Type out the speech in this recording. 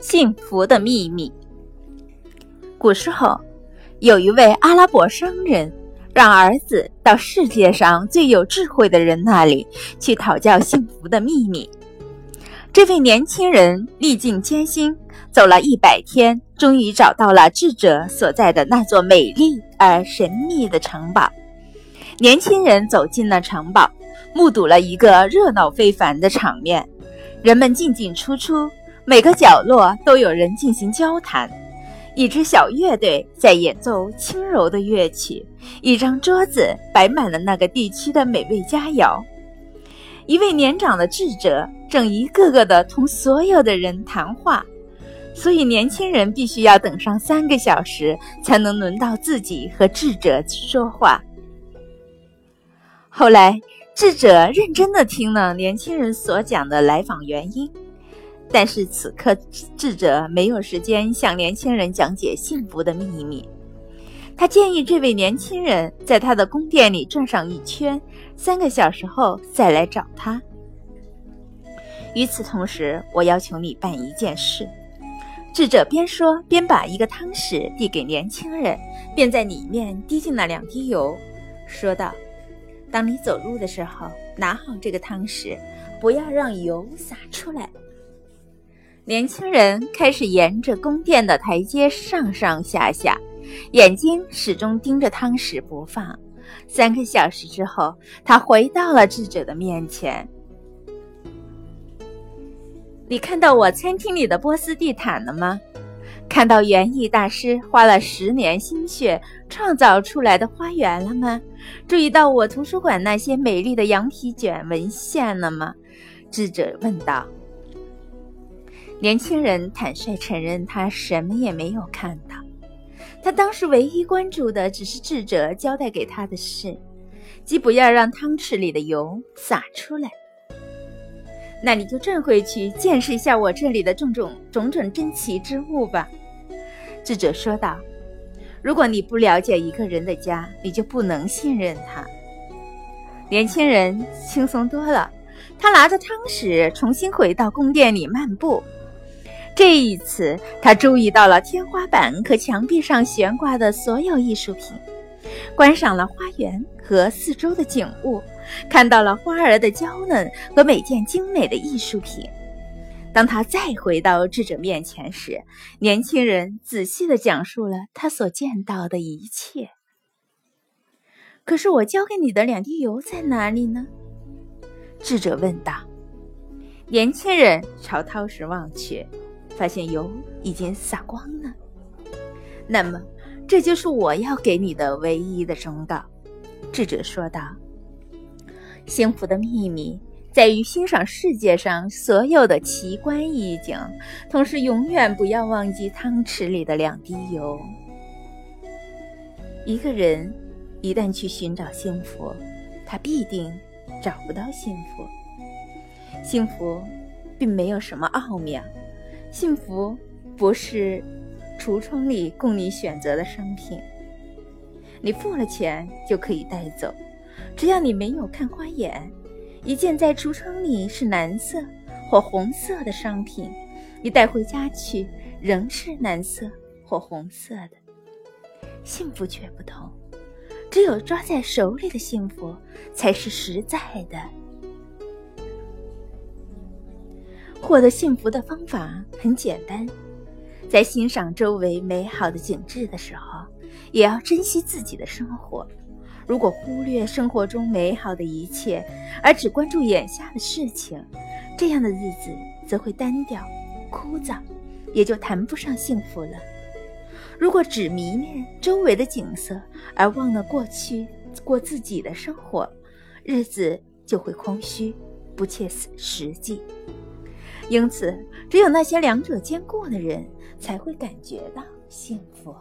幸福的秘密。古时候，有一位阿拉伯商人，让儿子到世界上最有智慧的人那里去讨教幸福的秘密。这位年轻人历尽艰辛，走了一百天，终于找到了智者所在的那座美丽而神秘的城堡。年轻人走进了城堡，目睹了一个热闹非凡的场面，人们进进出出。每个角落都有人进行交谈，一支小乐队在演奏轻柔的乐曲，一张桌子摆满了那个地区的美味佳肴。一位年长的智者正一个个的同所有的人谈话，所以年轻人必须要等上三个小时，才能轮到自己和智者说话。后来，智者认真的听了年轻人所讲的来访原因。但是此刻，智者没有时间向年轻人讲解幸福的秘密。他建议这位年轻人在他的宫殿里转上一圈，三个小时后再来找他。与此同时，我要求你办一件事。智者边说边把一个汤匙递给年轻人，便在里面滴进了两滴油，说道：“当你走路的时候，拿好这个汤匙，不要让油洒出来。”年轻人开始沿着宫殿的台阶上上下下，眼睛始终盯着汤匙不放。三个小时之后，他回到了智者的面前。你看到我餐厅里的波斯地毯了吗？看到园艺大师花了十年心血创造出来的花园了吗？注意到我图书馆那些美丽的羊皮卷文献了吗？智者问道。年轻人坦率承认，他什么也没有看到。他当时唯一关注的只是智者交代给他的事，即不要让汤匙里的油洒出来。那你就转回去见识一下我这里的种种种种珍奇之物吧。”智者说道。“如果你不了解一个人的家，你就不能信任他。”年轻人轻松多了，他拿着汤匙重新回到宫殿里漫步。这一次，他注意到了天花板和墙壁上悬挂的所有艺术品，观赏了花园和四周的景物，看到了花儿的娇嫩和每件精美的艺术品。当他再回到智者面前时，年轻人仔细地讲述了他所见到的一切。可是，我交给你的两滴油在哪里呢？智者问道。年轻人朝涛石望去。发现油已经洒光了，那么这就是我要给你的唯一的忠告。”智者说道。“幸福的秘密在于欣赏世界上所有的奇观异景，同时永远不要忘记汤匙里的两滴油。一个人一旦去寻找幸福，他必定找不到幸福。幸福并没有什么奥妙。”幸福不是橱窗里供你选择的商品，你付了钱就可以带走，只要你没有看花眼。一件在橱窗里是蓝色或红色的商品，你带回家去仍是蓝色或红色的。幸福却不同，只有抓在手里的幸福才是实在的。获得幸福的方法很简单，在欣赏周围美好的景致的时候，也要珍惜自己的生活。如果忽略生活中美好的一切，而只关注眼下的事情，这样的日子则会单调、枯燥，也就谈不上幸福了。如果只迷恋周围的景色，而忘了过去过自己的生活，日子就会空虚，不切实际。因此，只有那些两者兼顾的人，才会感觉到幸福。